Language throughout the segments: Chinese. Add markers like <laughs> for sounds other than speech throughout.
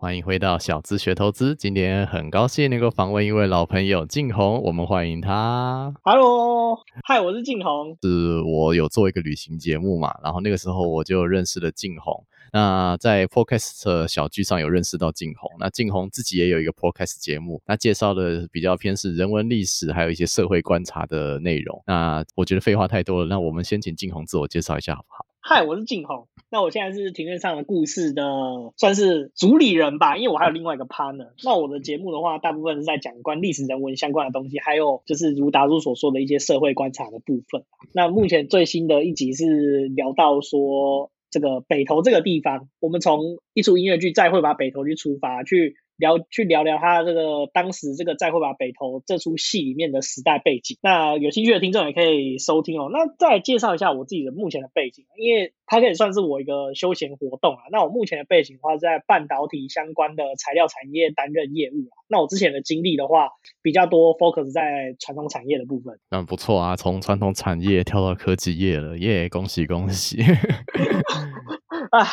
欢迎回到小资学投资，今天很高兴能够访问一位老朋友静红，我们欢迎他。Hello，嗨，我是静红。是我有做一个旅行节目嘛，然后那个时候我就认识了静红。那在 Podcast 小剧上有认识到静红，那静红自己也有一个 Podcast 节目，那介绍的比较偏是人文历史，还有一些社会观察的内容。那我觉得废话太多了，那我们先请静红自我介绍一下好不好？嗨，我是静红。那我现在是庭院上的故事的算是主理人吧，因为我还有另外一个 partner。那我的节目的话，大部分是在讲关历史人文相关的东西，还有就是如达叔所说的一些社会观察的部分。那目前最新的一集是聊到说这个北投这个地方，我们从一出音乐剧《再会吧北投》去出发，去聊去聊聊他这个当时这个《再会吧北投》这出戏里面的时代背景。那有兴趣的听众也可以收听哦。那再来介绍一下我自己的目前的背景，因为它可以算是我一个休闲活动啊。那我目前的背景的话，是在半导体相关的材料产业担任业务啊。那我之前的经历的话，比较多 focus 在传统产业的部分。那不错啊，从传统产业跳到科技业了，耶！恭喜恭喜！<laughs> 啊，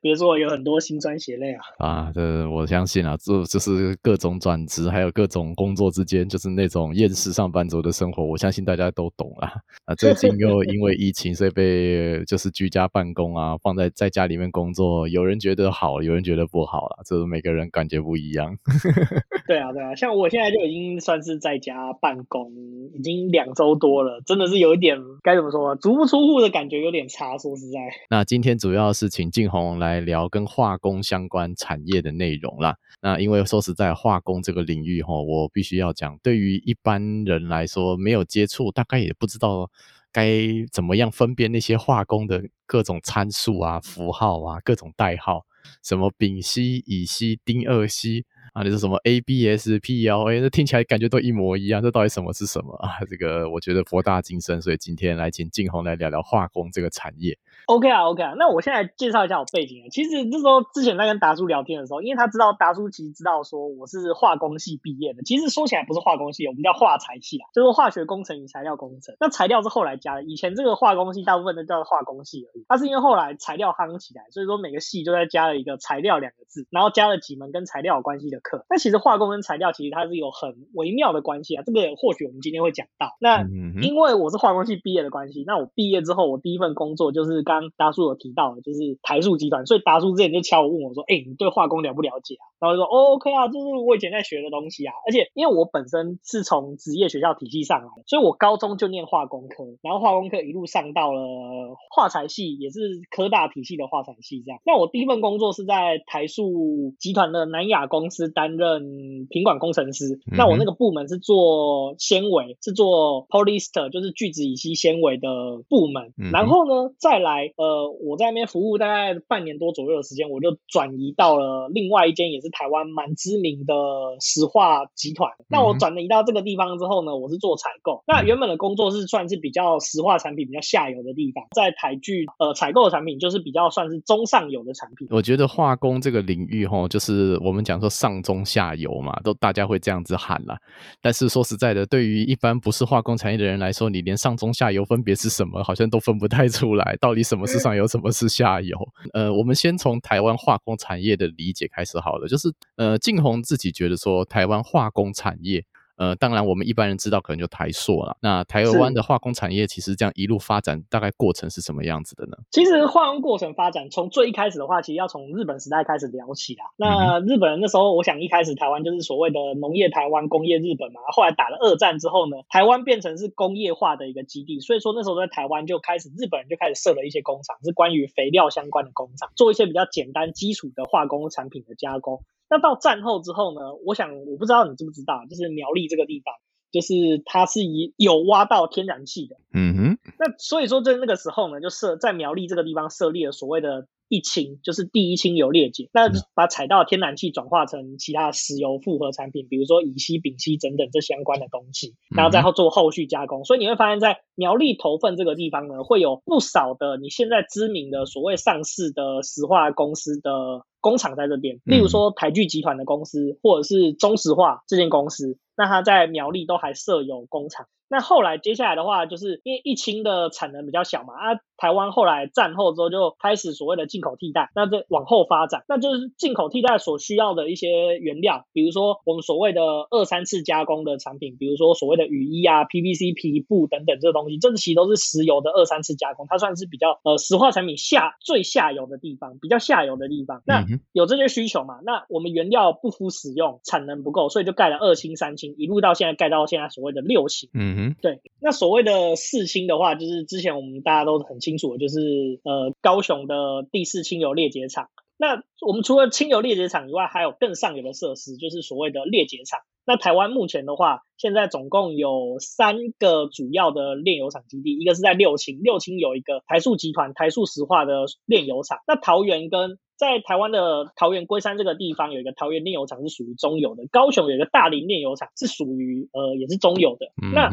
别说有很多心酸血泪啊。啊，这我相信啊，这就是各种转职，还有各种工作之间，就是那种厌世上班族的生活，我相信大家都懂啦。啊，最近又因为疫情，所以被就是居家办公啊，放在在家里面工作，有人觉得好，有人觉得不好啦，这每个人感觉不一样。<laughs> 对啊，对啊，像我现在就已经算是在家办公，已经两周多了，真的是有一点该怎么说啊，足不出户的感觉有点差。说实在，那今天主要是请静红来聊跟化工相关产业的内容啦。那因为说实在，化工这个领域哈，我必须要讲，对于一般人来说没有接触，大概也不知道该怎么样分辨那些化工的各种参数啊、符号啊、各种代号，什么丙烯、乙烯、丁二烯。啊，你说什么 ABS、PLA，这听起来感觉都一模一样，这到底什么是什么啊？这个我觉得博大精深，所以今天来请静红来聊聊化工这个产业。OK 啊，OK 啊，那我现在介绍一下我背景啊。其实那时候之前在跟达叔聊天的时候，因为他知道达叔其实知道说我是化工系毕业的，其实说起来不是化工系，我们叫化材系啊，就是化学工程与材料工程。那材料是后来加的，以前这个化工系大部分都叫化工系而已。它是因为后来材料夯起来，所以说每个系就在加了一个材料两个字，然后加了几门跟材料有关系的课。那其实化工跟材料其实它是有很微妙的关系啊，这个或许我们今天会讲到。那因为我是化工系毕业的关系，那我毕业之后，我第一份工作就是刚刚达叔有提到的，就是台塑集团。所以达叔之前就敲我问我说：“哎、你对化工了不了解啊？”然后说：“哦，OK 啊，这是我以前在学的东西啊。而且因为我本身是从职业学校体系上来的，所以我高中就念化工科，然后化工科一路上到了化材系，也是科大体系的化材系这样。那我第一份工作是在台塑集团的南亚公司担任品管工程师，那我那个部门是做纤维，是做 polyester，就是聚酯乙烯纤维的部门。嗯然后呢，再来，呃，我在那边服务大概半年多左右的时间，我就转移到了另外一间也是台湾蛮知名的石化集团。那我转移到这个地方之后呢，我是做采购。那原本的工作是算是比较石化产品比较下游的地方，在台剧呃采购的产品就是比较算是中上游的产品。我觉得化工这个领域，哈，就是我们讲说上中下游嘛，都大家会这样子喊啦。但是说实在的，对于一般不是化工产业的人来说，你连上中下游分别是什么，好像都分不太出来，到底什么是上游，什么是下游？呃，我们先从台湾化工产业的理解开始好了，就是呃，静宏自己觉得说，台湾化工产业。呃，当然，我们一般人知道可能就台塑了。那台湾的化工产业其实这样一路发展，大概过程是什么样子的呢？其实化工过程发展，从最一开始的话，其实要从日本时代开始聊起啊。那日本人那时候，我想一开始台湾就是所谓的农业台湾、工业日本嘛。后来打了二战之后呢，台湾变成是工业化的一个基地，所以说那时候在台湾就开始，日本人就开始设了一些工厂，是关于肥料相关的工厂，做一些比较简单基础的化工产品的加工。那到战后之后呢，我想我不知道你知不知道，就是苗栗这个地方。就是它是以有挖到天然气的。嗯哼，那所以说在那个时候呢，就设在苗栗这个地方设立了所谓的。一清就是第一清油裂解，那把采到天然气转化成其他石油复合产品，比如说乙烯、丙烯等等这相关的东西，然后再后做后续加工。所以你会发现在苗栗头份这个地方呢，会有不少的你现在知名的所谓上市的石化公司的工厂在这边，例如说台剧集团的公司，或者是中石化这间公司，那它在苗栗都还设有工厂。那后来接下来的话，就是因为一氢的产能比较小嘛，啊，台湾后来战后之后就开始所谓的进口替代，那这往后发展，那就是进口替代所需要的一些原料，比如说我们所谓的二三次加工的产品，比如说所谓的雨衣啊、PVC 皮布等等这东西，这其实都是石油的二三次加工，它算是比较呃石化产品下最下游的地方，比较下游的地方。那有这些需求嘛？那我们原料不敷使用，产能不够，所以就盖了二氢、三氢，一路到现在盖到现在所谓的六氢。嗯。哼，对，那所谓的四氢的话，就是之前我们大家都很清楚，就是呃高雄的第四清油裂解厂。那我们除了清油裂解厂以外，还有更上游的设施，就是所谓的裂解厂。那台湾目前的话，现在总共有三个主要的炼油厂基地，一个是在六轻，六轻有一个台塑集团台塑石化的炼油厂。那桃园跟在台湾的桃园龟山这个地方有一个桃园炼油厂是属于中油的，高雄有一个大林炼油厂是属于呃也是中油的。那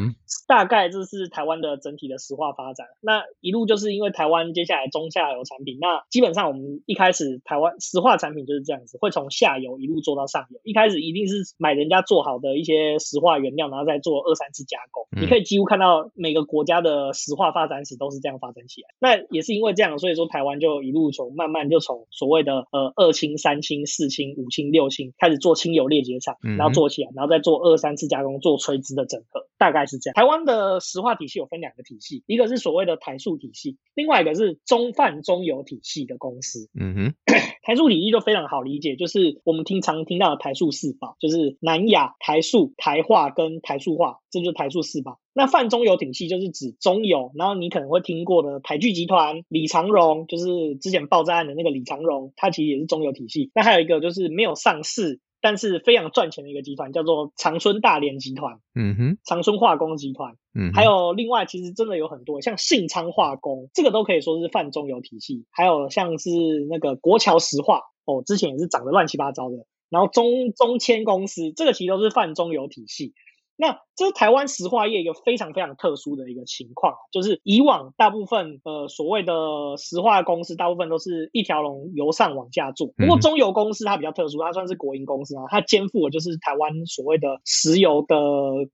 大概这是台湾的整体的石化发展。那一路就是因为台湾接下来中下游产品，那基本上我们一开始台湾石化产品就是这样子，会从下游一路做到上游。一开始一定是买人家做好的一些石化原料，然后再做二三次加工。你可以几乎看到每个国家的石化发展史都是这样发展起来。那也是因为这样，所以说台湾就一路从慢慢就从所谓的呃二氢、三氢、四氢、五氢、六氢开始做清油裂解厂，然后做起来，然后再做二三次加工，做垂直的整合，大概是这样。台湾的石化体系有分两个体系，一个是所谓的台塑体系，另外一个是中泛中油体系的公司。嗯哼，<coughs> 台塑体系就非常好理解，就是我们经常听到的台塑四宝，就是南亚、台塑、台化跟台塑化，这就是台塑四宝。那泛中油体系就是指中油，然后你可能会听过的台剧集团、李长荣，就是之前爆炸案的那个李长荣，它其实也是中油体系。那还有一个就是没有上市，但是非常赚钱的一个集团，叫做长春大连集团。嗯哼，长春化工集团。嗯，还有另外其实真的有很多，像信昌化工，这个都可以说是泛中油体系。还有像是那个国桥石化，哦，之前也是涨得乱七八糟的。然后中中签公司，这个其实都是泛中游体系。那这是台湾石化业一个非常非常特殊的一个情况，就是以往大部分呃所谓的石化公司，大部分都是一条龙由上往下做。不过中油公司它比较特殊，它算是国营公司啊，它肩负的就是台湾所谓的石油的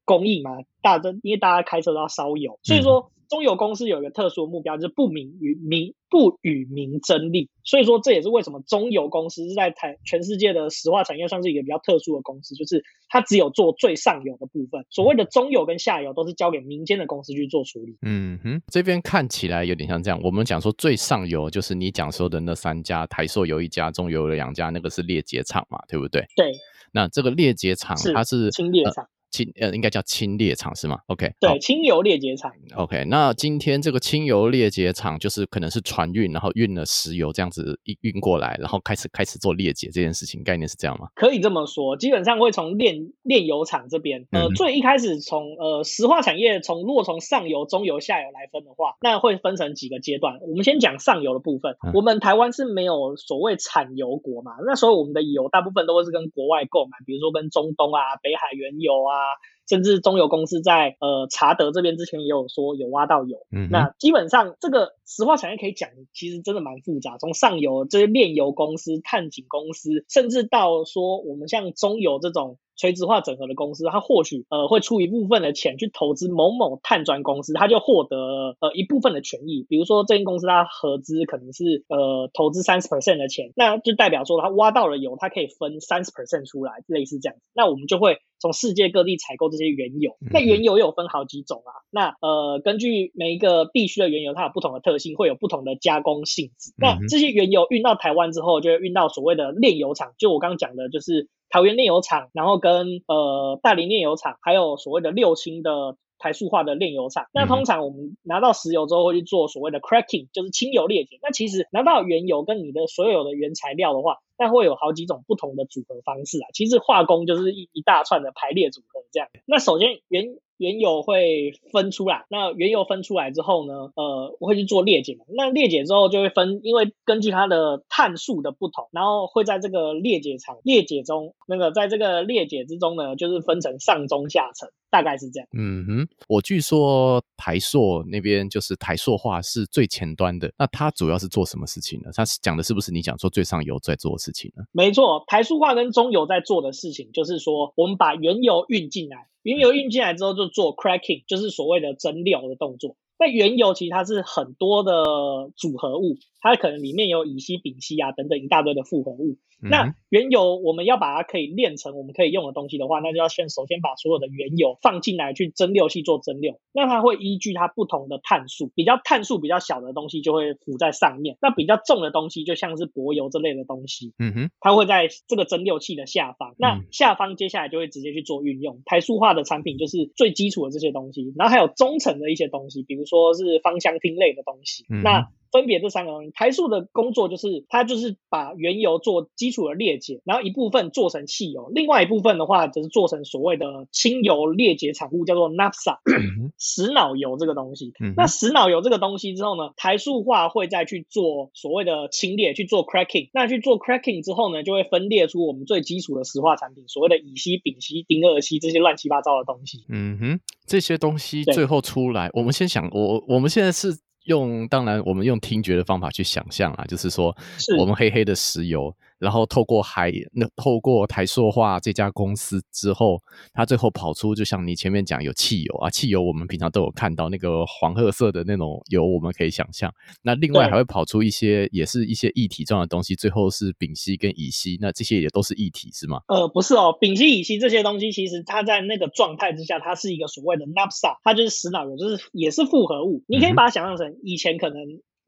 供应嘛，大家因为大家开车都要烧油，所以说。中油公司有一个特殊的目标，就是不明与民不与民争利，所以说这也是为什么中油公司是在台全世界的石化产业算是一个比较特殊的公司，就是它只有做最上游的部分，所谓的中游跟下游都是交给民间的公司去做处理。嗯哼，这边看起来有点像这样，我们讲说最上游就是你讲说的那三家，台塑有一家，中油有两家，那个是裂解厂嘛，对不对？对。那这个裂解厂它是轻裂厂。轻呃，应该叫清裂厂是吗？OK，对，清油裂解厂。OK，那今天这个清油裂解厂就是可能是船运，然后运了石油这样子运运过来，然后开始开始做裂解这件事情，概念是这样吗？可以这么说，基本上会从炼炼油厂这边，呃，最一开始从呃石化产业从如果从上游、中游、下游来分的话，那会分成几个阶段。我们先讲上游的部分，我们台湾是没有所谓产油国嘛，那时候我们的油大部分都会是跟国外购买，比如说跟中东啊、北海原油啊。啊甚至中油公司在呃查德这边之前也有说有挖到油，那基本上这个石化产业可以讲，其实真的蛮复杂。从上游这些炼油公司、探井公司，甚至到说我们像中油这种。垂直化整合的公司，它或许呃会出一部分的钱去投资某某碳砖公司，它就获得呃一部分的权益。比如说这间公司它合资可能是呃投资三十 percent 的钱，那就代表说它挖到了油，它可以分三十 percent 出来，类似这样子。那我们就会从世界各地采购这些原油。那原油有分好几种啊。那呃根据每一个地区的原油，它有不同的特性，会有不同的加工性质。那这些原油运到台湾之后，就会运到所谓的炼油厂，就我刚刚讲的，就是。桃园炼油厂，然后跟呃大林炼油厂，还有所谓的六轻的台塑化的炼油厂。那通常我们拿到石油之后会去做所谓的 cracking，就是清油裂解。那其实拿到原油跟你的所有的原材料的话，那会有好几种不同的组合方式啊。其实化工就是一一大串的排列组合这样。那首先原原油会分出来，那原油分出来之后呢，呃，我会去做裂解嘛。那裂解之后就会分，因为根据它的碳数的不同，然后会在这个裂解场裂解中，那个在这个裂解之中呢，就是分成上中下层，大概是这样。嗯哼，我据说台塑那边就是台塑化是最前端的，那它主要是做什么事情呢？它讲的是不是你讲说最上游在做的事情呢？没错，台塑化跟中游在做的事情，就是说我们把原油运进来。原油运进来之后，就做 cracking，就是所谓的蒸馏的动作。那原油其实它是很多的组合物，它可能里面有乙烯、丙烯啊等等一大堆的复合物。那原油我们要把它可以炼成我们可以用的东西的话，那就要先首先把所有的原油放进来去蒸馏器做蒸馏。那它会依据它不同的碳素，比较碳素比较小的东西就会浮在上面，那比较重的东西就像是柏油这类的东西，嗯哼，它会在这个蒸馏器的下方。那下方接下来就会直接去做运用。台塑化的产品就是最基础的这些东西，然后还有中层的一些东西，比如说是芳香烃类的东西。那分别这三个东西，台塑的工作就是它就是把原油做基础的裂解，然后一部分做成汽油，另外一部分的话就是做成所谓的清油裂解产物，叫做 naphtha，石脑油这个东西。那石脑油这个东西之后呢，台塑化会再去做所谓的清裂，去做 cracking。那去做 cracking 之后呢，就会分裂出我们最基础的石化产品，所谓的乙烯、丙烯、丁二烯这些乱七八糟的东西。嗯哼，这些东西最后出来，我们先想，我我们现在是。用当然，我们用听觉的方法去想象啊，就是说，我们黑黑的石油。然后透过海，那透过台塑化这家公司之后，它最后跑出，就像你前面讲有汽油啊，汽油我们平常都有看到那个黄褐色的那种油，我们可以想象。那另外还会跑出一些，也是一些液体状的东西，最后是丙烯跟乙烯，那这些也都是液体是吗？呃，不是哦，丙烯、乙烯这些东西，其实它在那个状态之下，它是一个所谓的 naphtha，它就是石脑油，就是也是复合物。你可以把它想象成以前可能。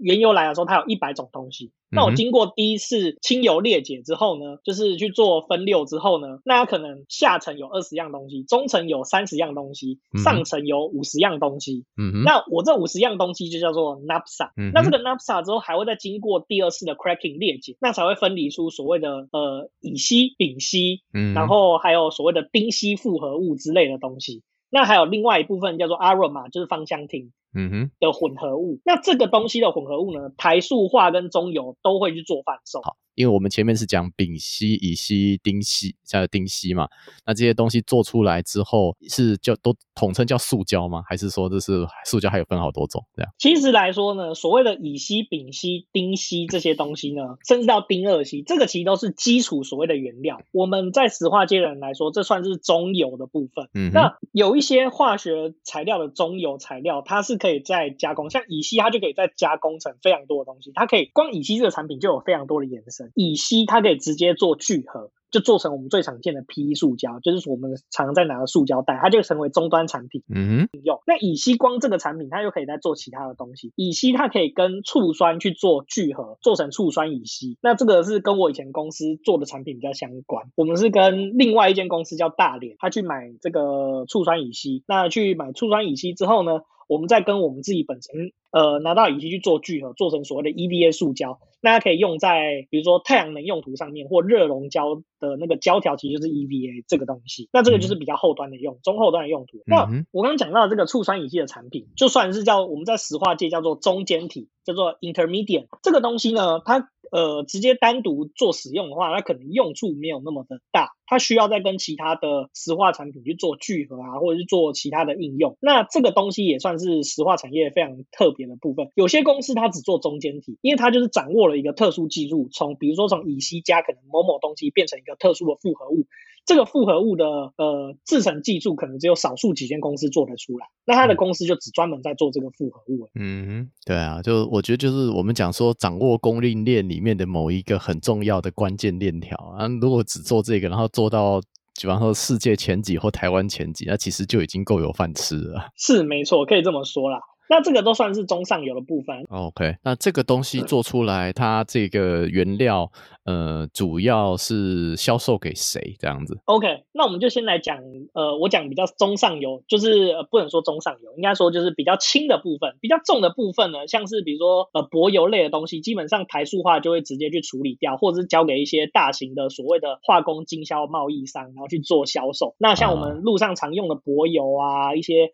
原油来的时候，它有一百种东西。那我经过第一次清油裂解之后呢，就是去做分六之后呢，那它可能下层有二十样东西，中层有三十样东西，上层有五十样东西。嗯那我这五十样东西就叫做 naphtha。那这个 naphtha 之后还会再经过第二次的 cracking 裂解，那才会分离出所谓的呃乙烯、丙烯，然后还有所谓的丁烯复合物之类的东西。那还有另外一部分叫做 aroma，就是芳香烃。嗯哼的混合物，那这个东西的混合物呢，台塑化跟中油都会去做贩售。好因为我们前面是讲丙烯、乙烯、丁烯，加丁烯嘛，那这些东西做出来之后是叫都统称叫塑胶吗？还是说这是塑胶还有分好多种这样？其实来说呢，所谓的乙烯、丙烯、丁烯这些东西呢，甚至到丁二烯，这个其实都是基础所谓的原料。我们在石化界的人来说，这算是中油的部分。嗯，那有一些化学材料的中油材料，它是可以再加工，像乙烯，它就可以再加工成非常多的东西。它可以光乙烯这个产品就有非常多的延伸。乙烯它可以直接做聚合，就做成我们最常见的 PE 塑胶，就是我们常在拿的塑胶袋，它就成为终端产品。嗯，用那乙烯光这个产品，它又可以再做其他的东西。乙烯它可以跟醋酸去做聚合，做成醋酸乙烯。那这个是跟我以前公司做的产品比较相关。我们是跟另外一间公司叫大连，他去买这个醋酸乙烯。那去买醋酸乙烯之后呢？我们再跟我们自己本身，呃，拿到乙烯去做聚合，做成所谓的 EVA 塑胶，那它可以用在比如说太阳能用途上面，或热熔胶的那个胶条，其实就是 EVA 这个东西。那这个就是比较后端的用，中后端的用途。那我刚刚讲到这个醋酸乙烯的产品，就算是叫我们在石化界叫做中间体，叫做 intermediate 这个东西呢，它。呃，直接单独做使用的话，它可能用处没有那么的大，它需要再跟其他的石化产品去做聚合啊，或者是做其他的应用。那这个东西也算是石化产业非常特别的部分。有些公司它只做中间体，因为它就是掌握了一个特殊技术，从比如说从乙烯加可能某某东西变成一个特殊的复合物。这个复合物的呃制成技术可能只有少数几间公司做得出来，那他的公司就只专门在做这个复合物。嗯，对啊，就我觉得就是我们讲说掌握供应链里面的某一个很重要的关键链条啊，如果只做这个，然后做到比方说世界前几或台湾前几，那其实就已经够有饭吃了。是没错，可以这么说啦。那这个都算是中上游的部分。OK，那这个东西做出来，它这个原料，呃，主要是销售给谁这样子？OK，那我们就先来讲，呃，我讲比较中上游，就是不能说中上游，应该说就是比较轻的部分，比较重的部分呢，像是比如说呃柏油类的东西，基本上台塑化就会直接去处理掉，或者是交给一些大型的所谓的化工经销贸易商，然后去做销售。那像我们路上常用的柏油啊，一些。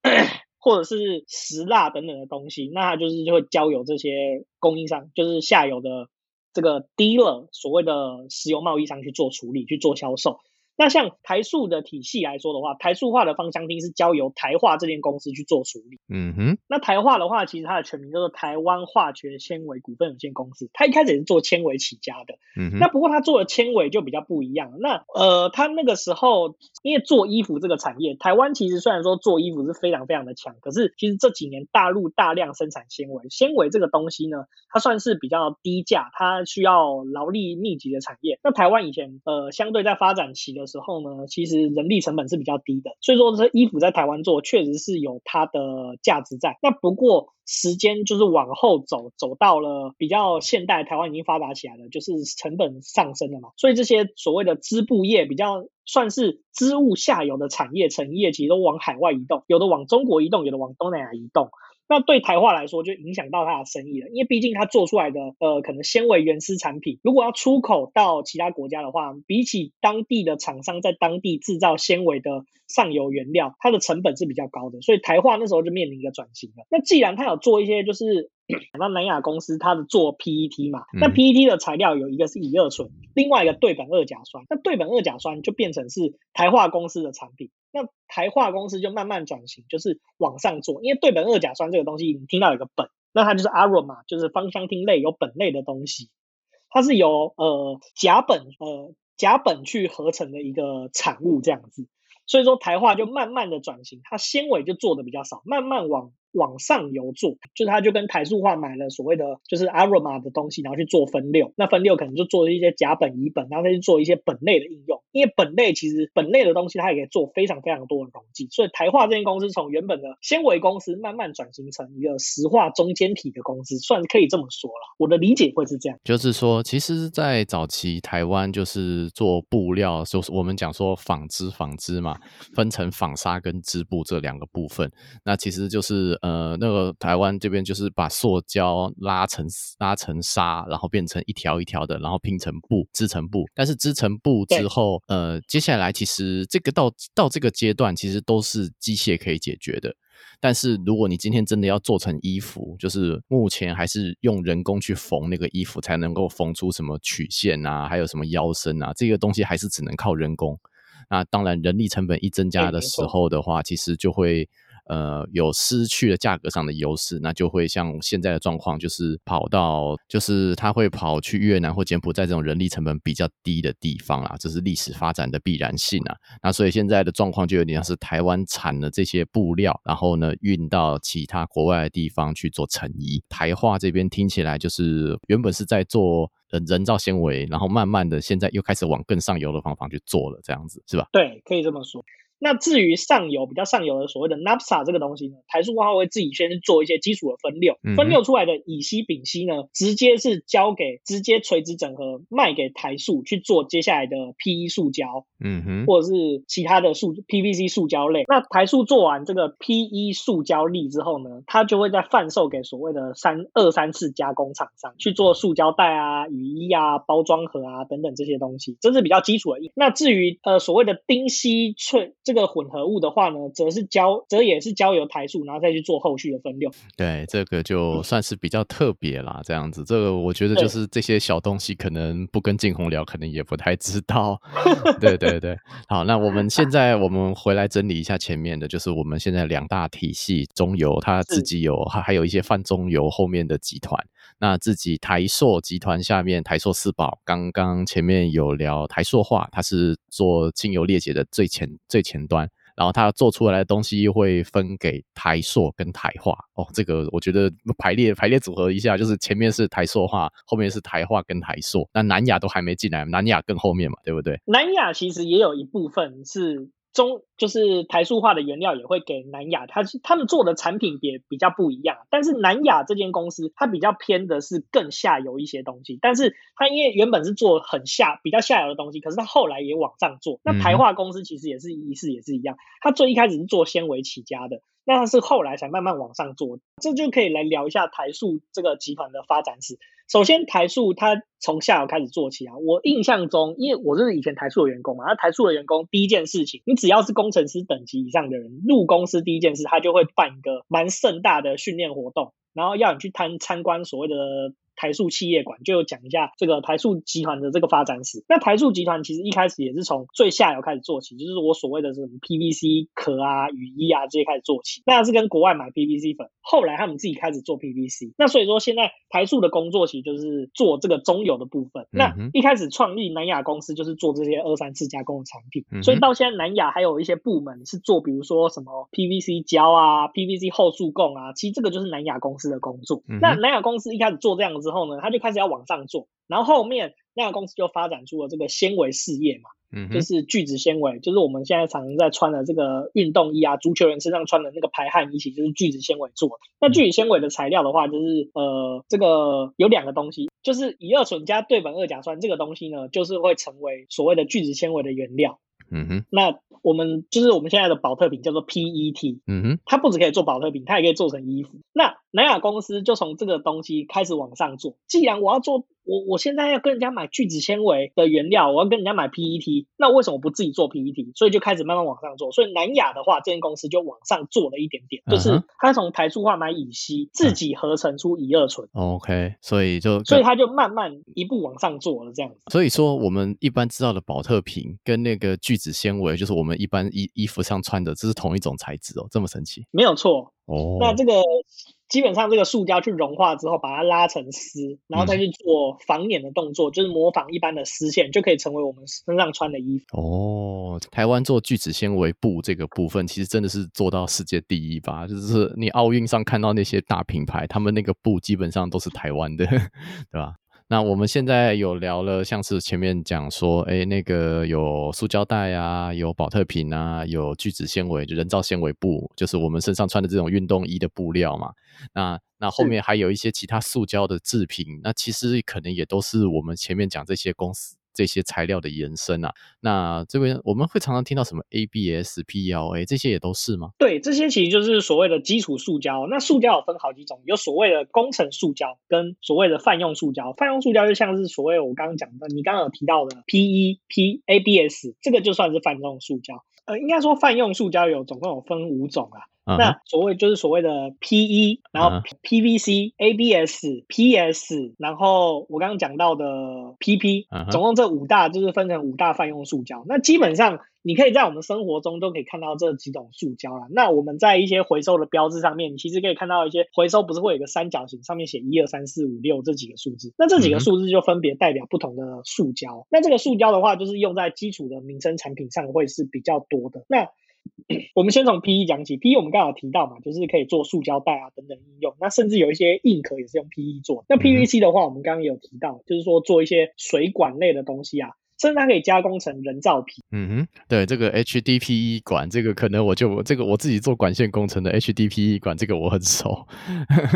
或者是石蜡等等的东西，那它就是就会交由这些供应商，就是下游的这个 dealer，所谓的石油贸易商去做处理、去做销售。那像台塑的体系来说的话，台塑化的芳香烃是交由台化这间公司去做处理。嗯哼。那台化的话，其实它的全名叫做台湾化学纤维股份有限公司。它一开始也是做纤维起家的。嗯哼。那不过它做的纤维就比较不一样。那呃，它那个时候因为做衣服这个产业，台湾其实虽然说做衣服是非常非常的强，可是其实这几年大陆大量生产纤维，纤维这个东西呢，它算是比较低价，它需要劳力密集的产业。那台湾以前呃，相对在发展期的时候呢，其实人力成本是比较低的，所以说这衣服在台湾做确实是有它的价值在。那不过时间就是往后走，走到了比较现代，台湾已经发达起来了，就是成本上升了嘛，所以这些所谓的织布业比较算是织物下游的产业成业，其实都往海外移动，有的往中国移动，有的往东南亚移动。那对台化来说，就影响到它的生意了，因为毕竟它做出来的呃，可能纤维原丝产品，如果要出口到其他国家的话，比起当地的厂商在当地制造纤维的上游原料，它的成本是比较高的，所以台化那时候就面临一个转型了。那既然它有做一些就是。那南亚公司它的做 PET 嘛，那 PET 的材料有一个是乙二醇，另外一个对苯二甲酸，那对苯二甲酸就变成是台化公司的产品，那台化公司就慢慢转型，就是往上做，因为对苯二甲酸这个东西，你听到有个苯，那它就是 aroma，就是芳香烃类有苯类的东西，它是由呃甲苯呃甲苯去合成的一个产物这样子，所以说台化就慢慢的转型，它纤维就做的比较少，慢慢往。往上游做，就是他就跟台塑化买了所谓的就是 aroma 的东西，然后去做分六。那分六可能就做了一些甲苯、乙苯，然后再去做一些苯类的应用。因为苯类其实苯类的东西，它也可以做非常非常多的溶剂。所以台化这间公司从原本的纤维公司慢慢转型成一个石化中间体的公司，算可以这么说了。我的理解会是这样，就是说，其实，在早期台湾就是做布料，就是我们讲说纺织、纺织嘛，分成纺纱跟织布这两个部分。那其实就是呃那个。台湾这边就是把塑胶拉成拉成纱，然后变成一条一条的，然后拼成布织成布。但是织成布之后，呃，接下来其实这个到到这个阶段，其实都是机械可以解决的。但是如果你今天真的要做成衣服，就是目前还是用人工去缝那个衣服，才能够缝出什么曲线啊，还有什么腰身啊，这个东西还是只能靠人工。那当然，人力成本一增加的时候的话，其实就会。呃，有失去了价格上的优势，那就会像现在的状况，就是跑到，就是他会跑去越南或柬埔寨这种人力成本比较低的地方啦，这是历史发展的必然性啊。那所以现在的状况就有点像是台湾产的这些布料，然后呢运到其他国外的地方去做成衣。台化这边听起来就是原本是在做人造纤维，然后慢慢的现在又开始往更上游的方法去做了，这样子是吧？对，可以这么说。那至于上游比较上游的所谓的 napsa 这个东西呢，台塑化会自己先做一些基础的分六，分六出来的乙烯、丙烯呢，直接是交给直接垂直整合卖给台塑去做接下来的 PE 塑胶，嗯哼，或者是其他的塑 PVC 塑胶类。那台塑做完这个 PE 塑胶粒之后呢，它就会再贩售给所谓的三二三次加工厂商去做塑胶袋啊、雨衣啊、包装盒啊等等这些东西，这是比较基础的。那至于呃所谓的丁烯萃。这个混合物的话呢，则是交，则也是交由台塑，然后再去做后续的分流。对，这个就算是比较特别啦，这样子。这个我觉得就是这些小东西，可能不跟静红聊，可能也不太知道。<laughs> 对对对，好，那我们现在我们回来整理一下前面的，就是我们现在两大体系，中油它自己有，还还有一些泛中油后面的集团。那自己台塑集团下面台塑四宝，刚刚前面有聊台塑化，它是做清油裂解的最前最前端，然后它做出来的东西会分给台塑跟台化哦，这个我觉得排列排列组合一下，就是前面是台塑化，后面是台化跟台塑，那南亚都还没进来，南亚更后面嘛，对不对？南亚其实也有一部分是。中就是台塑化的原料也会给南亚，它他们做的产品也比较不一样。但是南亚这间公司，它比较偏的是更下游一些东西。但是它因为原本是做很下比较下游的东西，可是它后来也往上做。那台化公司其实也是一式也是一样，它最一开始是做纤维起家的。那它是后来才慢慢往上做，这就可以来聊一下台塑这个集团的发展史。首先，台塑它从下游开始做起啊。我印象中，因为我是以前台塑的员工嘛，那台塑的员工第一件事情，你只要是工程师等级以上的人入公司，第一件事他就会办一个蛮盛大的训练活动，然后要你去参参观所谓的。台塑企业馆就有讲一下这个台塑集团的这个发展史。那台塑集团其实一开始也是从最下游开始做起，就是我所谓的什么 PVC 壳啊、雨衣啊这些开始做起。那是跟国外买 PVC 粉，后来他们自己开始做 PVC。那所以说现在台塑的工作其实就是做这个中游的部分。那一开始创立南亚公司就是做这些二三次加工的产品，所以到现在南亚还有一些部门是做，比如说什么 PVC 胶啊、PVC 后塑供啊，其实这个就是南亚公司的工作。那南亚公司一开始做这样子。之后呢，他就开始要往上做，然后后面那个公司就发展出了这个纤维事业嘛，嗯，就是聚酯纤维，就是我们现在常常在穿的这个运动衣啊，足球员身上穿的那个排汗衣，其实就是聚酯纤维做的。那聚酯纤维的材料的话，就是呃，这个有两个东西，就是乙二醇加对苯二甲酸这个东西呢，就是会成为所谓的聚酯纤维的原料。嗯哼，那我们就是我们现在的保特瓶叫做 PET，嗯哼，它不止可以做保特瓶，它也可以做成衣服。那南亚公司就从这个东西开始往上做。既然我要做。我我现在要跟人家买聚酯纤维的原料，我要跟人家买 PET，那为什么不自己做 PET？所以就开始慢慢往上做。所以南亚的话，这间公司就往上做了一点点，就是他从台塑化买乙烯，自己合成出乙二醇。OK，所以就所以他就慢慢一步往上做了这样子。所以说，我们一般知道的保特瓶跟那个聚酯纤维，就是我们一般衣衣服上穿的，这是同一种材质哦，这么神奇？没有错哦。那这个。基本上这个塑胶去融化之后，把它拉成丝，然后再去做防捻的动作，就是模仿一般的丝线，就可以成为我们身上穿的衣服。哦，台湾做聚酯纤维布这个部分，其实真的是做到世界第一吧？就是你奥运上看到那些大品牌，他们那个布基本上都是台湾的，<laughs> 对吧？那我们现在有聊了，像是前面讲说，哎，那个有塑胶袋啊，有保特瓶啊，有聚酯纤维，就人造纤维布，就是我们身上穿的这种运动衣的布料嘛。那那后面还有一些其他塑胶的制品，那其实可能也都是我们前面讲这些公司。这些材料的延伸啊，那这边我们会常常听到什么 ABS、PLA 这些也都是吗？对，这些其实就是所谓的基础塑胶。那塑胶有分好几种，有所谓的工程塑胶跟所谓的泛用塑胶。泛用塑胶就像是所谓我刚刚讲的，你刚刚有提到的 PE、P、ABS，这个就算是泛用塑胶。呃，应该说泛用塑胶有总共有分五种啊。那所谓就是所谓的 PE，然后 PVC、ABS、PS，然后我刚刚讲到的 PP，总共这五大就是分成五大泛用塑胶。那基本上你可以在我们生活中都可以看到这几种塑胶啦。那我们在一些回收的标志上面，你其实可以看到一些回收不是会有个三角形，上面写一二三四五六这几个数字。那这几个数字就分别代表不同的塑胶。那这个塑胶的话，就是用在基础的民生产品上会是比较多的。那 <clears throat> 我们先从 PE 讲起，PE 我们刚好提到嘛，就是可以做塑胶袋啊等等应用。那甚至有一些硬壳也是用 PE 做。那 PVC 的话，我们刚刚有提到，就是说做一些水管类的东西啊，甚至它可以加工成人造皮。嗯哼，对，这个 HDPE 管，这个可能我就这个我自己做管线工程的 HDPE 管，这个我很熟。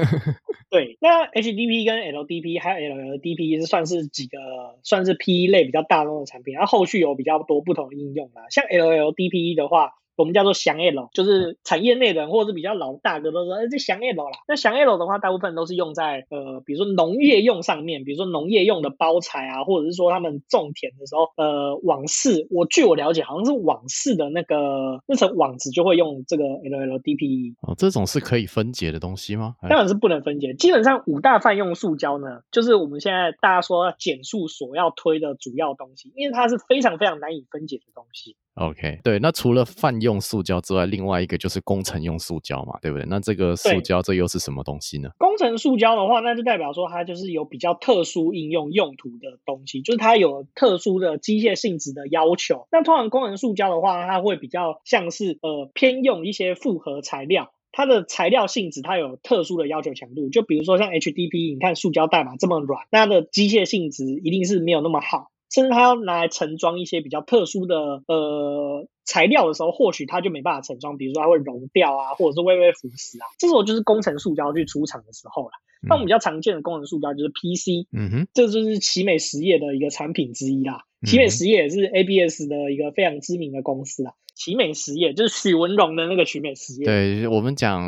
<laughs> 对，那 HDPE 跟 LDP 还有 LLDP 是算是几个算是 PE 类比较大众的产品，然后后续有比较多不同的应用啦。像 LLDPE 的话。我们叫做祥 L，就是产业内人或者是比较老的大哥都说，哎，这祥 L 啦。那祥 L 的话，大部分都是用在呃，比如说农业用上面，比如说农业用的包材啊，或者是说他们种田的时候，呃，网式。我据我了解，好像是网式的那个那层网子就会用这个 LLDPE。哦，这种是可以分解的东西吗？当然是不能分解。基本上五大泛用塑胶呢，就是我们现在大家说减速所要推的主要东西，因为它是非常非常难以分解的东西。OK，对，那除了泛用塑胶之外，另外一个就是工程用塑胶嘛，对不对？那这个塑胶这又是什么东西呢？工程塑胶的话，那就代表说它就是有比较特殊应用用途的东西，就是它有特殊的机械性质的要求。那通常工程塑胶的话，它会比较像是呃偏用一些复合材料，它的材料性质它有特殊的要求强度。就比如说像 HDP，你看塑胶袋嘛这么软，那它的机械性质一定是没有那么好。甚至它要拿来盛装一些比较特殊的呃材料的时候，或许它就没办法盛装，比如说它会融掉啊，或者是微微腐蚀啊，这时候就是工程塑胶去出厂的时候了。那我们比较常见的工程塑胶就是 PC，嗯哼，这就是奇美实业的一个产品之一啦。奇美实业也是 ABS 的一个非常知名的公司啦。奇美实业就是许文荣的那个奇美实业。对我们讲，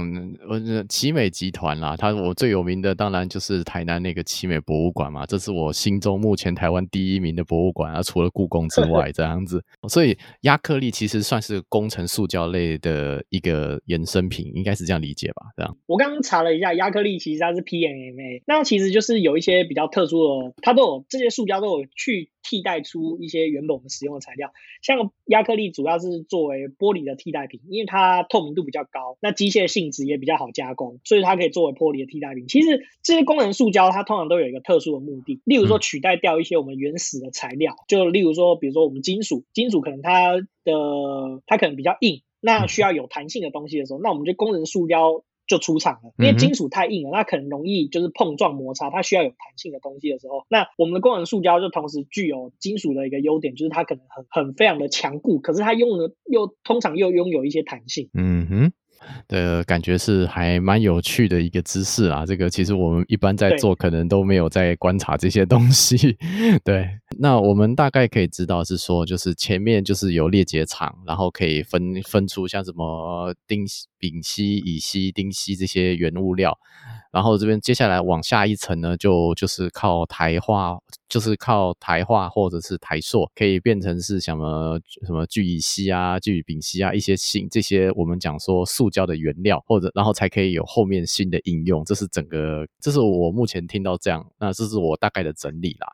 呃，奇美集团啦，它我最有名的当然就是台南那个奇美博物馆嘛，这是我心中目前台湾第一名的博物馆啊，除了故宫之 <laughs> 外，这样子。所以亚克力其实算是工程塑胶类的一个衍生品，应该是这样理解吧？这样。我刚刚查了一下，亚克力其实它是 PMMA，那其实就是有一些比较特殊的，它都有这些塑胶都有去替代出一些原本我们使用的材料，像亚克力主要是做。作为玻璃的替代品，因为它透明度比较高，那机械性质也比较好加工，所以它可以作为玻璃的替代品。其实这些功能塑胶它通常都有一个特殊的目的，例如说取代掉一些我们原始的材料，就例如说，比如说我们金属，金属可能它的它可能比较硬，那需要有弹性的东西的时候，那我们就工程塑胶。就出厂了，因为金属太硬了，它可能容易就是碰撞摩擦，它需要有弹性的东西的时候，那我们的工程塑胶就同时具有金属的一个优点，就是它可能很很非常的强固，可是它用的又通常又拥有一些弹性。嗯哼。的感觉是还蛮有趣的一个知识啊，这个其实我们一般在做，可能都没有在观察这些东西。<laughs> 对，那我们大概可以知道是说，就是前面就是有裂解厂，然后可以分分出像什么丁丙烯、乙烯、丁烯这些原物料。然后这边接下来往下一层呢，就就是靠台化，就是靠台化或者是台塑，可以变成是什么什么聚乙烯啊、聚丙烯啊一些新这些我们讲说塑胶的原料，或者然后才可以有后面新的应用。这是整个，这是我目前听到这样，那这是我大概的整理啦。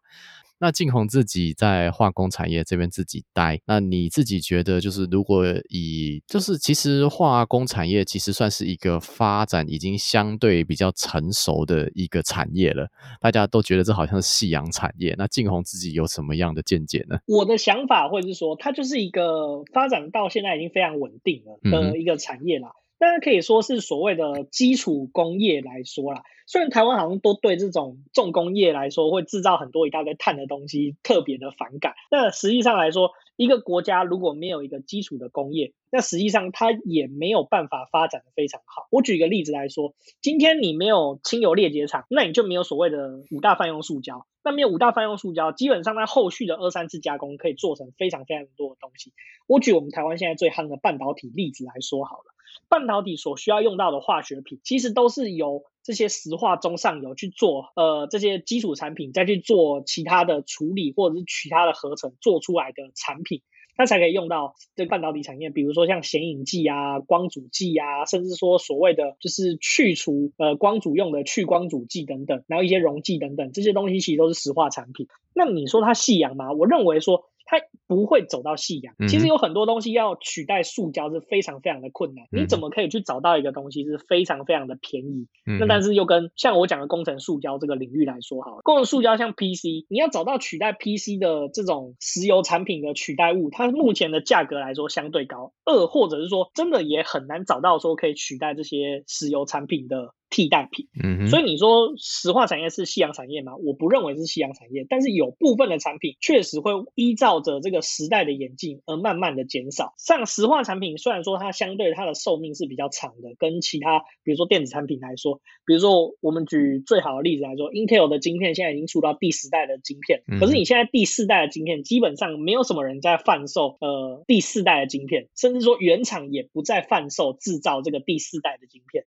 那静红自己在化工产业这边自己待，那你自己觉得，就是如果以，就是其实化工产业其实算是一个发展已经相对比较成熟的一个产业了，大家都觉得这好像是夕阳产业。那静红自己有什么样的见解呢？我的想法或者是说，它就是一个发展到现在已经非常稳定了的一个产业啦。当然可以说是所谓的基础工业来说啦。虽然台湾好像都对这种重工业来说会制造很多一大堆碳的东西特别的反感，但实际上来说，一个国家如果没有一个基础的工业，那实际上它也没有办法发展的非常好。我举一个例子来说，今天你没有清油裂解厂，那你就没有所谓的五大泛用塑胶。那没有五大泛用塑胶，基本上在后续的二三次加工可以做成非常非常多的东西。我举我们台湾现在最夯的半导体例子来说好了，半导体所需要用到的化学品，其实都是由这些石化中上游去做，呃，这些基础产品再去做其他的处理或者是其他的合成做出来的产品，它才可以用到这半导体产业。比如说像显影剂啊、光阻剂啊，甚至说所谓的就是去除呃光阻用的去光阻剂等等，然后一些溶剂等等，这些东西其实都是石化产品。那你说它细氧吗？我认为说。它不会走到夕阳。其实有很多东西要取代塑胶是非常非常的困难。你怎么可以去找到一个东西是非常非常的便宜？那但是又跟像我讲的工程塑胶这个领域来说，好，了，工程塑胶像 PC，你要找到取代 PC 的这种石油产品的取代物，它目前的价格来说相对高。二或者是说真的也很难找到说可以取代这些石油产品的。替代品，嗯，所以你说石化产业是夕阳产业吗？我不认为是夕阳产业，但是有部分的产品确实会依照着这个时代的演进而慢慢的减少。像石化产品，虽然说它相对它的寿命是比较长的，跟其他比如说电子产品来说，比如说我们举最好的例子来说，Intel 的晶片现在已经出到第十代的晶片，可是你现在第四代的晶片基本上没有什么人在贩售呃第四代的晶片，甚至说原厂也不再贩售制造这个第四代的晶片。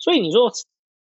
所以你说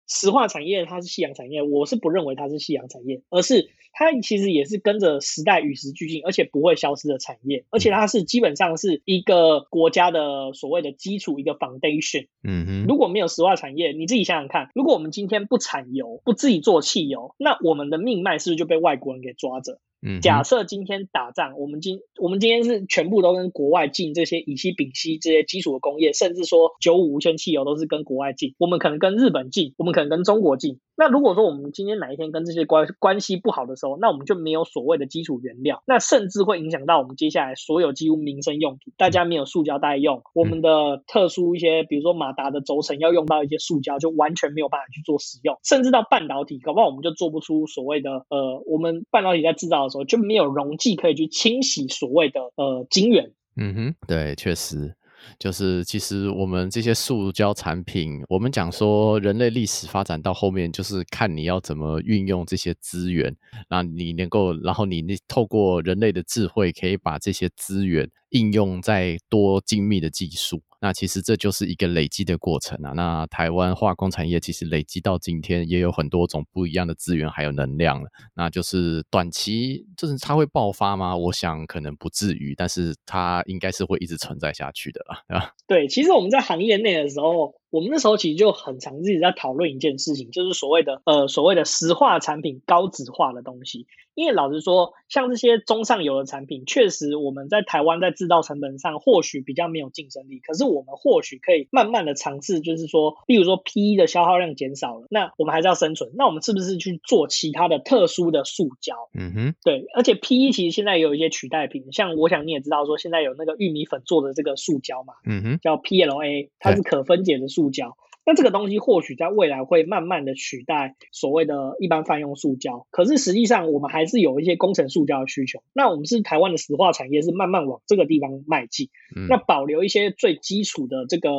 石化产业它是夕阳产业，我是不认为它是夕阳产业，而是它其实也是跟着时代与时俱进，而且不会消失的产业，而且它是基本上是一个国家的所谓的基础，一个 foundation。嗯哼，如果没有石化产业，你自己想想看，如果我们今天不产油，不自己做汽油，那我们的命脉是不是就被外国人给抓着？假设今天打仗，我们今我们今天是全部都跟国外进这些乙烯、丙烯这些基础的工业，甚至说九五无铅汽油都是跟国外进。我们可能跟日本进，我们可能跟中国进。那如果说我们今天哪一天跟这些关关系不好的时候，那我们就没有所谓的基础原料，那甚至会影响到我们接下来所有几乎民生用途。大家没有塑胶袋用，我们的特殊一些，比如说马达的轴承要用到一些塑胶，就完全没有办法去做使用。甚至到半导体，搞不好我们就做不出所谓的呃，我们半导体在制造。时候，就没有溶剂可以去清洗所谓的呃晶圆。嗯哼，对，确实。就是其实我们这些塑胶产品，我们讲说人类历史发展到后面，就是看你要怎么运用这些资源，那你能够，然后你那透过人类的智慧，可以把这些资源应用在多精密的技术。那其实这就是一个累积的过程啊。那台湾化工产业其实累积到今天，也有很多种不一样的资源还有能量了。那就是短期就是它会爆发吗？我想可能不至于，但是它应该是会一直存在下去的啦，啊。<laughs> 对，其实我们在行业内的时候。我们那时候其实就很常自己在讨论一件事情，就是所谓的呃所谓的石化产品高值化的东西。因为老实说，像这些中上游的产品，确实我们在台湾在制造成本上或许比较没有竞争力。可是我们或许可以慢慢的尝试，就是说，例如说 PE 的消耗量减少了，那我们还是要生存。那我们是不是去做其他的特殊的塑胶？嗯哼，对。而且 PE 其实现在有一些取代品，像我想你也知道说，现在有那个玉米粉做的这个塑胶嘛，嗯哼，叫 PLA，它是可分解的塑胶。那这个东西或许在未来会慢慢的取代所谓的一般泛用塑胶，可是实际上我们还是有一些工程塑胶的需求。那我们是台湾的石化产业，是慢慢往这个地方迈进。那保留一些最基础的这个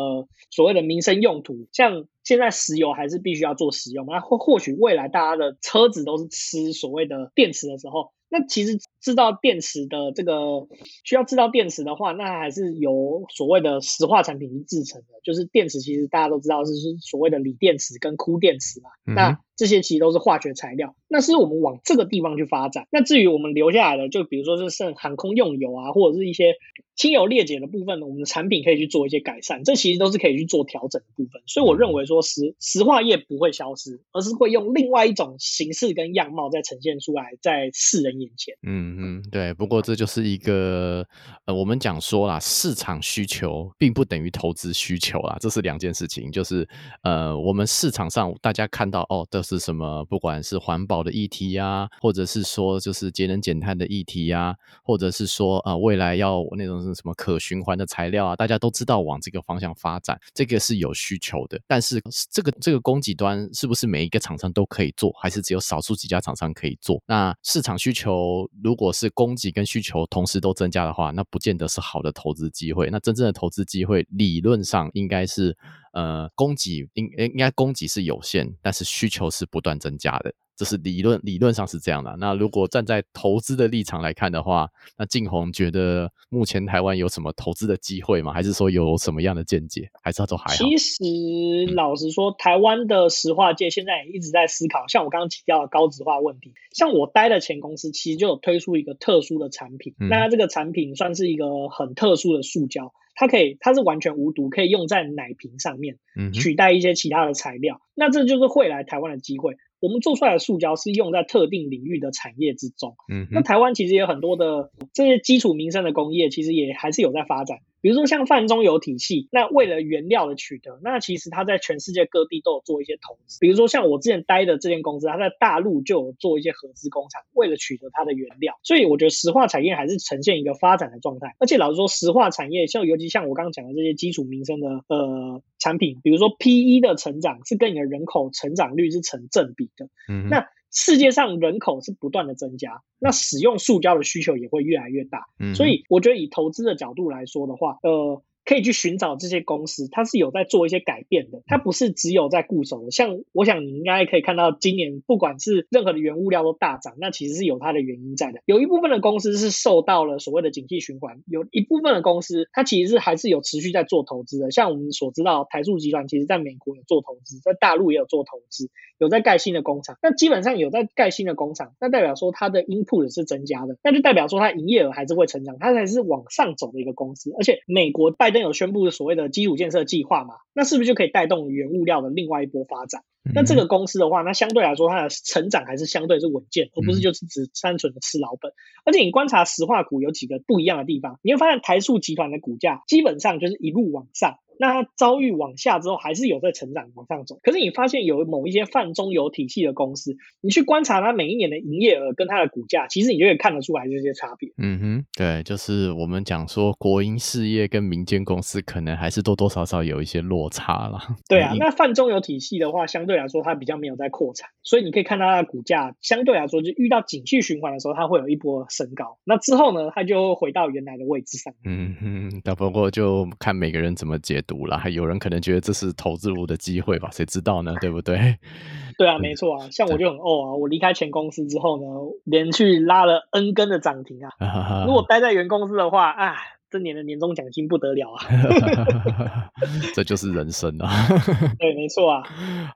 所谓的民生用途，像现在石油还是必须要做使用。那或或许未来大家的车子都是吃所谓的电池的时候。那其实制造电池的这个需要制造电池的话，那还是由所谓的石化产品去制成的。就是电池其实大家都知道是是所谓的锂电池跟钴电池嘛。那这些其实都是化学材料。那是我们往这个地方去发展。那至于我们留下来的，就比如说是剩航空用油啊，或者是一些轻油裂解的部分，我们的产品可以去做一些改善。这其实都是可以去做调整的部分。所以我认为说石石化业不会消失，而是会用另外一种形式跟样貌再呈现出来，在世人。眼前，嗯嗯，对，不过这就是一个，呃，我们讲说啦，市场需求并不等于投资需求啦，这是两件事情。就是，呃，我们市场上大家看到哦，都是什么，不管是环保的议题呀，或者是说就是节能减碳的议题呀，或者是说啊，未来要那种是什么可循环的材料啊，大家都知道往这个方向发展，这个是有需求的。但是这个这个供给端是不是每一个厂商都可以做，还是只有少数几家厂商可以做？那市场需。求如果是供给跟需求同时都增加的话，那不见得是好的投资机会。那真正的投资机会，理论上应该是，呃，供给应应该供给是有限，但是需求是不断增加的。这是理论，理论上是这样的。那如果站在投资的立场来看的话，那静红觉得目前台湾有什么投资的机会吗？还是说有什么样的见解？还是都还好？其实老实说，台湾的石化界现在也一直在思考，像我刚刚提到的高值化问题。像我待的前公司，其实就有推出一个特殊的产品。那它这个产品算是一个很特殊的塑胶，它可以，它是完全无毒，可以用在奶瓶上面，取代一些其他的材料。那这就是会来台湾的机会。我们做出来的塑胶是用在特定领域的产业之中。嗯，那台湾其实有很多的这些基础民生的工业，其实也还是有在发展。比如说像泛中油体系，那为了原料的取得，那其实它在全世界各地都有做一些投资。比如说像我之前待的这间公司，它在大陆就有做一些合资工厂，为了取得它的原料。所以我觉得石化产业还是呈现一个发展的状态。而且老实说，石化产业像尤其像我刚刚讲的这些基础民生的呃产品，比如说 P E 的成长是跟你的人口成长率是成正比的。嗯，那。世界上人口是不断的增加，那使用塑胶的需求也会越来越大。嗯，所以我觉得以投资的角度来说的话，呃。可以去寻找这些公司，它是有在做一些改变的，它不是只有在固守的。像我想你应该可以看到，今年不管是任何的原物料都大涨，那其实是有它的原因在的。有一部分的公司是受到了所谓的景气循环，有一部分的公司它其实是还是有持续在做投资的。像我们所知道，台塑集团其实在美国有做投资，在大陆也有做投资，有在盖新的工厂。那基本上有在盖新的工厂，那代表说它的 input 是增加的，那就代表说它营业额还是会成长，它才是往上走的一个公司。而且美国拜登。有宣布所谓的基础建设计划嘛？那是不是就可以带动原物料的另外一波发展？那这个公司的话，那相对来说它的成长还是相对是稳健，而不是就是只单纯的吃老本。而且你观察石化股有几个不一样的地方，你会发现台塑集团的股价基本上就是一路往上。那它遭遇往下之后，还是有在成长往上走。可是你发现有某一些泛中游体系的公司，你去观察它每一年的营业额跟它的股价，其实你就可以看得出来这些差别。嗯哼，对，就是我们讲说国营事业跟民间公司可能还是多多少少有一些落落差了。对啊，<laughs> 那泛中游体系的话，相对来说它比较没有在扩产，所以你可以看到它的股价相对来说，就遇到景气循环的时候，它会有一波升高。那之后呢，它就回到原来的位置上。嗯嗯，那不过就看每个人怎么解读了。还有人可能觉得这是投资路的机会吧？谁知道呢？对不对？<laughs> 对啊，没错啊。像我就很哦啊，我离开前公司之后呢，连续拉了 N 根的涨停啊。如果待在原公司的话，哎。这年的年终奖金不得了啊！<laughs> 这就是人生啊！<laughs> 对，没错啊。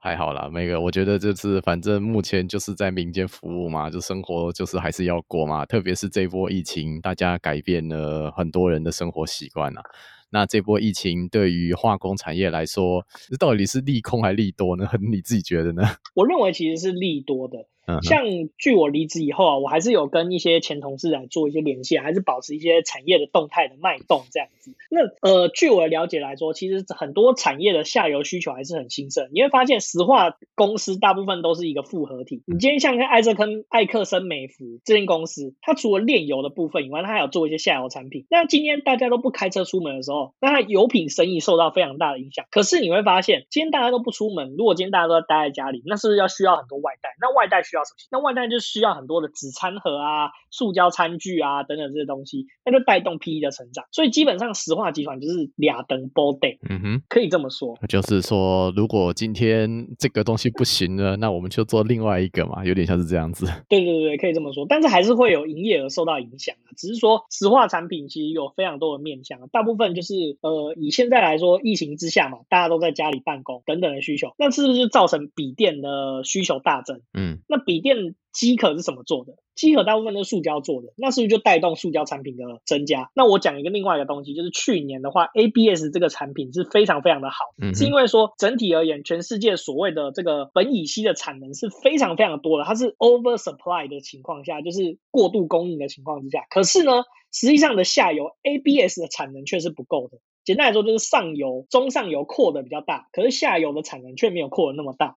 还好啦，那个我觉得就是反正目前就是在民间服务嘛，就生活就是还是要过嘛。特别是这波疫情，大家改变了很多人的生活习惯啊。那这波疫情对于化工产业来说，这到底是利空还利多呢？<laughs> 你自己觉得呢？我认为其实是利多的。像据我离职以后啊，我还是有跟一些前同事来做一些联系，还是保持一些产业的动态的脉动这样子。那呃，据我的了解来说，其实很多产业的下游需求还是很兴盛。你会发现，石化公司大部分都是一个复合体。你今天像看艾泽坑、艾克森美孚这间公司，它除了炼油的部分以外，它还有做一些下游产品。那今天大家都不开车出门的时候，那它油品生意受到非常大的影响。可是你会发现，今天大家都不出门，如果今天大家都待在家里，那是不是要需要很多外带？那外带需要什么？那外带就需要很多的纸餐盒啊、塑胶餐具啊等等这些东西，那就带动 PE 的成长。所以基本上石化集团就是俩灯 ball day，嗯哼，可以这么说。就是说，如果今天这个东西不行了，那我们就做另外一个嘛，有点像是这样子。对对对，可以这么说。但是还是会有营业额受到影响啊。只是说石化产品其实有非常多的面向，大部分就是呃以现在来说，疫情之下嘛，大家都在家里办公等等的需求，那是不是就造成笔电的需求大增？嗯，那笔电。机壳是什么做的？机壳大部分都是塑胶做的，那是不是就带动塑胶产品的增加？那我讲一个另外一个东西，就是去年的话，ABS 这个产品是非常非常的好，是因为说整体而言，全世界所谓的这个苯乙烯的产能是非常非常多的，它是 over supply 的情况下，就是过度供应的情况之下。可是呢，实际上的下游 ABS 的产能却是不够的。简单来说，就是上游、中上游扩的比较大，可是下游的产能却没有扩的那么大，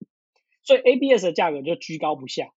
所以 ABS 的价格就居高不下。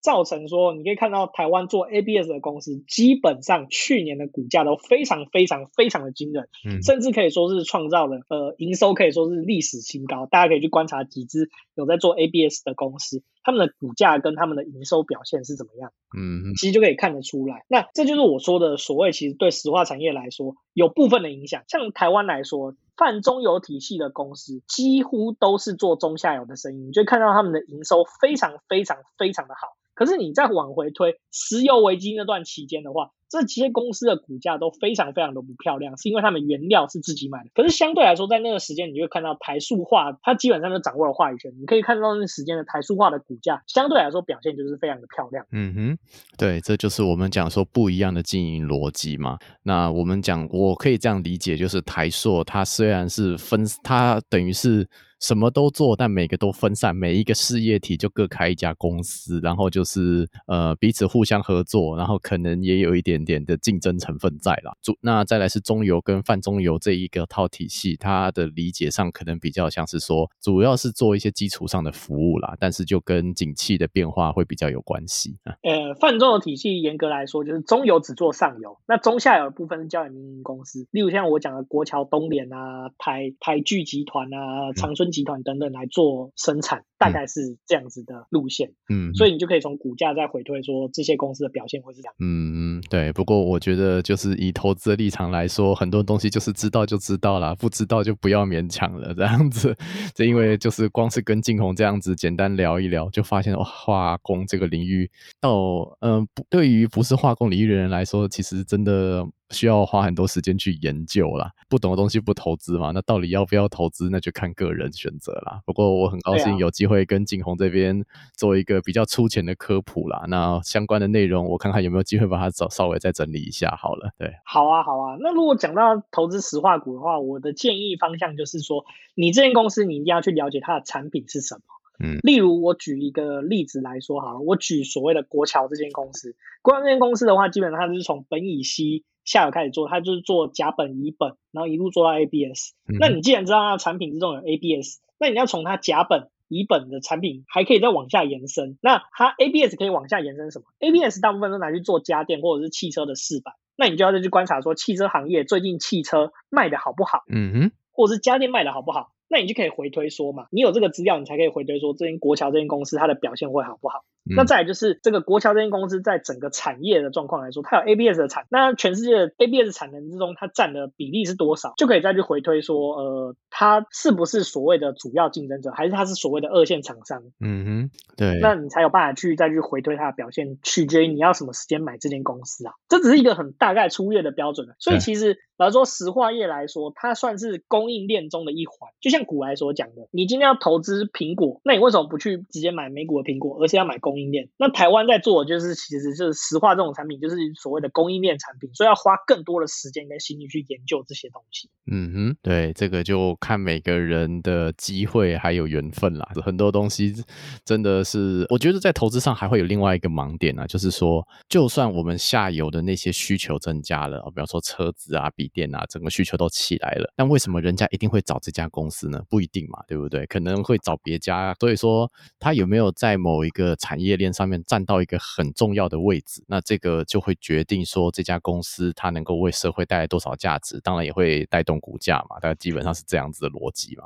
造成说，你可以看到台湾做 ABS 的公司，基本上去年的股价都非常非常非常的惊人，嗯，甚至可以说是创造了呃营收可以说是历史新高。大家可以去观察几只有在做 ABS 的公司，他们的股价跟他们的营收表现是怎么样，嗯，其实就可以看得出来。那这就是我说的所谓，其实对石化产业来说有部分的影响。像台湾来说，泛中游体系的公司几乎都是做中下游的生意，你就看到他们的营收非常非常非常的好。可是你再往回推，石油危机那段期间的话，这些公司的股价都非常非常的不漂亮，是因为他们原料是自己买的。可是相对来说，在那个时间，你会看到台塑化，它基本上就掌握了话语权。你可以看到那时间的台塑化的股价，相对来说表现就是非常的漂亮。嗯哼，对，这就是我们讲说不一样的经营逻辑嘛。那我们讲，我可以这样理解，就是台塑它虽然是分，它等于是。什么都做，但每个都分散，每一个事业体就各开一家公司，然后就是呃彼此互相合作，然后可能也有一点点的竞争成分在啦。主那再来是中游跟泛中游这一个套体系，它的理解上可能比较像是说，主要是做一些基础上的服务啦，但是就跟景气的变化会比较有关系。呃，泛中游体系严格来说就是中游只做上游，那中下游的部分是交给民营公司，例如像我讲的国桥东联啊、台台聚集团啊、长春。集团等等来做生产，大概是这样子的路线，嗯，所以你就可以从股价再回推说这些公司的表现会是这样，嗯嗯，对。不过我觉得就是以投资的立场来说，很多东西就是知道就知道了，不知道就不要勉强了，这样子。<laughs> 这因为就是光是跟静红这样子简单聊一聊，就发现化工这个领域到嗯，对于不是化工领域的人来说，其实真的。需要花很多时间去研究啦。不懂的东西不投资嘛？那到底要不要投资？那就看个人选择啦。不过我很高兴有机会跟景洪这边做一个比较粗浅的科普啦。那相关的内容，我看看有没有机会把它找稍微再整理一下好了。对，好啊，好啊。那如果讲到投资石化股的话，我的建议方向就是说，你这间公司你一定要去了解它的产品是什么。嗯，例如我举一个例子来说好了，我举所谓的国桥这间公司。国桥这间公司的话，基本上它是从苯乙烯。下游开始做，它就是做甲苯、乙苯，然后一路做到 ABS。那你既然知道它的产品之中有 ABS，那你要从它甲苯、乙苯的产品还可以再往下延伸。那它 ABS 可以往下延伸什么？ABS 大部分都拿去做家电或者是汽车的饰板。那你就要再去观察说，汽车行业最近汽车卖的好不好？嗯哼，或者是家电卖的好不好？那你就可以回推说嘛，你有这个资料，你才可以回推说这间国桥这间公司它的表现会好不好。那再来就是这个国桥这间公司在整个产业的状况来说，它有 ABS 的产，那全世界 ABS 产能之中，它占的比例是多少，就可以再去回推说，呃，它是不是所谓的主要竞争者，还是它是所谓的二线厂商？嗯哼，对。那你才有办法去再去回推它的表现，取决于你要什么时间买这间公司啊。这只是一个很大概粗略的标准所以其实。来说石化业来说，它算是供应链中的一环。就像古来所讲的，你今天要投资苹果，那你为什么不去直接买美股的苹果，而是要买供应链？那台湾在做的就是，其实就是石化这种产品，就是所谓的供应链产品，所以要花更多的时间跟心力去研究这些东西。嗯哼，对，这个就看每个人的机会还有缘分啦。很多东西真的是，我觉得在投资上还会有另外一个盲点啊，就是说，就算我们下游的那些需求增加了，比方说车子啊、笔电啊，整个需求都起来了，但为什么人家一定会找这家公司呢？不一定嘛，对不对？可能会找别家。所以说，他有没有在某一个产业业链上面占到一个很重要的位置，那这个就会决定说这家公司它能够为社会带来多少价值，当然也会带动股价嘛。大概基本上是这样子的逻辑嘛。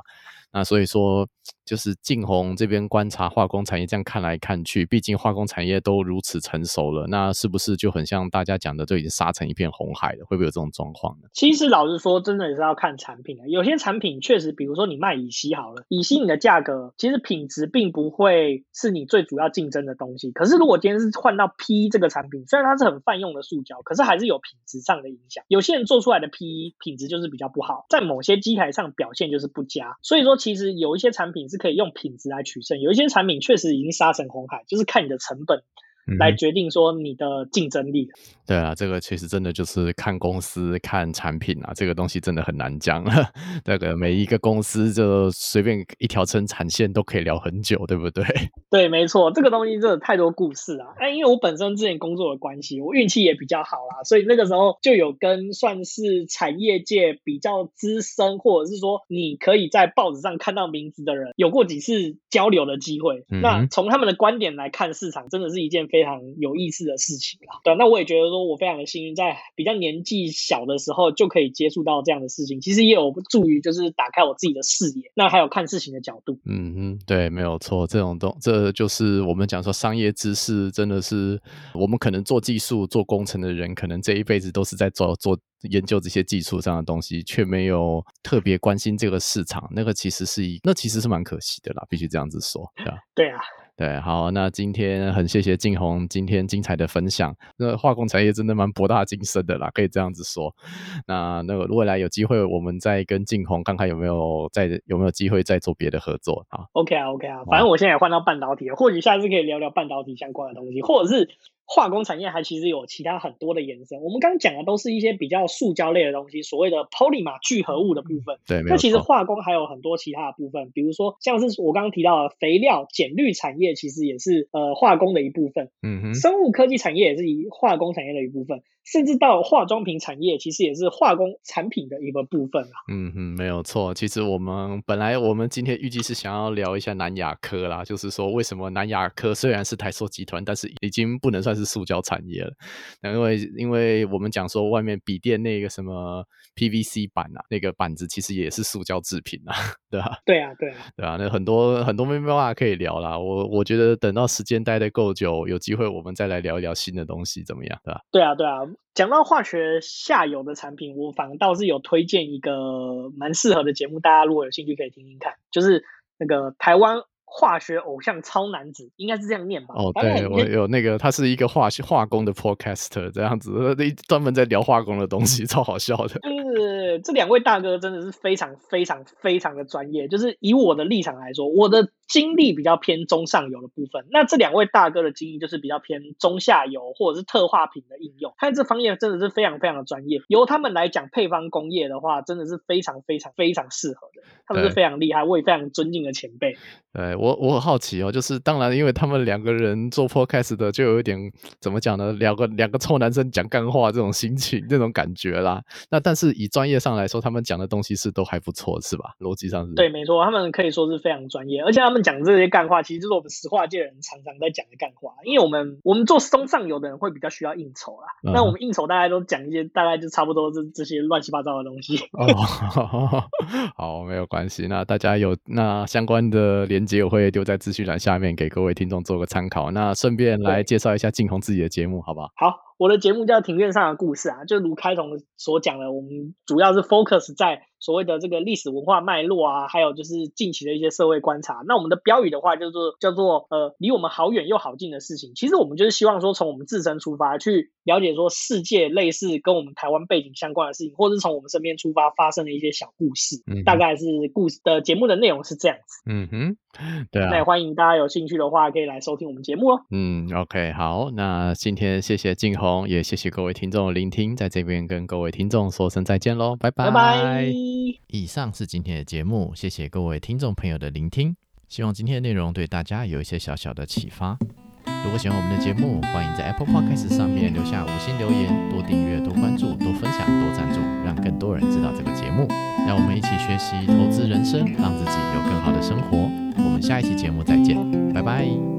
那所以说，就是晋宏这边观察化工产业，这样看来看去，毕竟化工产业都如此成熟了，那是不是就很像大家讲的，都已经杀成一片红海了？会不会有这种状况呢？其实老实说，真的也是要看产品的。有些产品确实，比如说你卖乙烯好了，乙烯你的价格其实品质并不会是你最主要竞争的东西。可是如果今天是换到 P 这个产品，虽然它是很泛用的塑胶，可是还是有品质上的影响。有些人做出来的 P 品质就是比较不好，在某些机台上表现就是不佳。所以说。其实有一些产品是可以用品质来取胜，有一些产品确实已经杀成红海，就是看你的成本。来决定说你的竞争力。对啊，这个其实真的就是看公司、看产品啊，这个东西真的很难讲。<laughs> 那个每一个公司就随便一条生产线都可以聊很久，对不对？<laughs> 对，没错，这个东西真的太多故事啊。哎，因为我本身之前工作的关系，我运气也比较好啦，所以那个时候就有跟算是产业界比较资深，或者是说你可以在报纸上看到名字的人，有过几次交流的机会。那从他们的观点来看，市场真的是一件非非常有意思的事情啦。对，那我也觉得说我非常的幸运，在比较年纪小的时候就可以接触到这样的事情，其实也有助于就是打开我自己的视野，那还有看事情的角度。嗯嗯，对，没有错，这种东，这就是我们讲说商业知识，真的是我们可能做技术、做工程的人，可能这一辈子都是在做做研究这些技术上的东西，却没有特别关心这个市场，那个其实是一，那其实是蛮可惜的啦，必须这样子说，对吧？对啊。对，好，那今天很谢谢静红今天精彩的分享。那化工产业真的蛮博大精深的啦，可以这样子说。那那个未来有机会，我们再跟静红看看有没有再有没有机会再做别的合作啊？OK 啊，OK 啊，反正我现在也换到半导体了，或许下次可以聊聊半导体相关的东西，或者是。化工产业还其实有其他很多的延伸，我们刚刚讲的都是一些比较塑胶类的东西，所谓的 polymer 聚合物的部分。对，那其实化工还有很多其他的部分，比如说像是我刚刚提到的肥料、碱绿产业，其实也是呃化工的一部分。嗯哼，生物科技产业也是以化工产业的一部分。甚至到化妆品产业，其实也是化工产品的一个部分啊。嗯哼，没有错。其实我们本来我们今天预计是想要聊一下南亚科啦，就是说为什么南亚科虽然是台塑集团，但是已经不能算是塑胶产业了。因为因为我们讲说外面笔电那个什么 PVC 板啊，那个板子其实也是塑胶制品啊，<laughs> 对吧？对啊，对啊，对啊。那很多很多没办法可以聊啦。我我觉得等到时间待的够久，有机会我们再来聊一聊新的东西，怎么样？对吧？对啊，对啊。讲到化学下游的产品，我反倒是有推荐一个蛮适合的节目，大家如果有兴趣可以听听看，就是那个台湾化学偶像超男子，应该是这样念吧？哦，对我有那个，他是一个化学化工的 podcaster，这样子，专门在聊化工的东西，<laughs> 超好笑的。就是这两位大哥真的是非常非常非常的专业，就是以我的立场来说，我的。精力比较偏中上游的部分，那这两位大哥的精力就是比较偏中下游或者是特化品的应用，他这方面真的是非常非常的专业。由他们来讲配方工业的话，真的是非常非常非常适合的，他们是非常厉害，我也非常尊敬的前辈。对我我很好奇哦，就是当然因为他们两个人做 podcast 的，就有一点怎么讲呢？两个两个臭男生讲干话这种心情这种感觉啦。那但是以专业上来说，他们讲的东西是都还不错，是吧？逻辑上是。对，没错，他们可以说是非常专业，而且他们。们讲这些干话，其实就是我们石化界人常常在讲的干话。因为我们我们做中上游的人会比较需要应酬啦，那我们应酬大家都讲一些大概就差不多这这些乱七八糟的东西。哦，<laughs> 好，没有关系。那大家有那相关的连接，我会丢在资讯栏下面给各位听众做个参考。那顺便来介绍一下静红自己的节目，好不好？好。我的节目叫《庭院上的故事》啊，就如开头所讲的，我们主要是 focus 在所谓的这个历史文化脉络啊，还有就是近期的一些社会观察。那我们的标语的话，叫做叫做呃，离我们好远又好近的事情。其实我们就是希望说，从我们自身出发，去了解说世界类似跟我们台湾背景相关的事情，或者是从我们身边出发发生的一些小故事。嗯，大概是故事的节目的内容是这样子。嗯哼，<laughs> 对啊。那也欢迎大家有兴趣的话，可以来收听我们节目哦。嗯，OK，好，那今天谢谢静红。也谢谢各位听众的聆听，在这边跟各位听众说声再见喽，拜拜。拜拜。以上是今天的节目，谢谢各位听众朋友的聆听，希望今天的内容对大家有一些小小的启发。如果喜欢我们的节目，欢迎在 Apple Podcast 上面留下五星留言，多订阅、多关注、多分享、多赞助，让更多人知道这个节目。让我们一起学习投资人生，让自己有更好的生活。我们下一期节目再见，拜拜。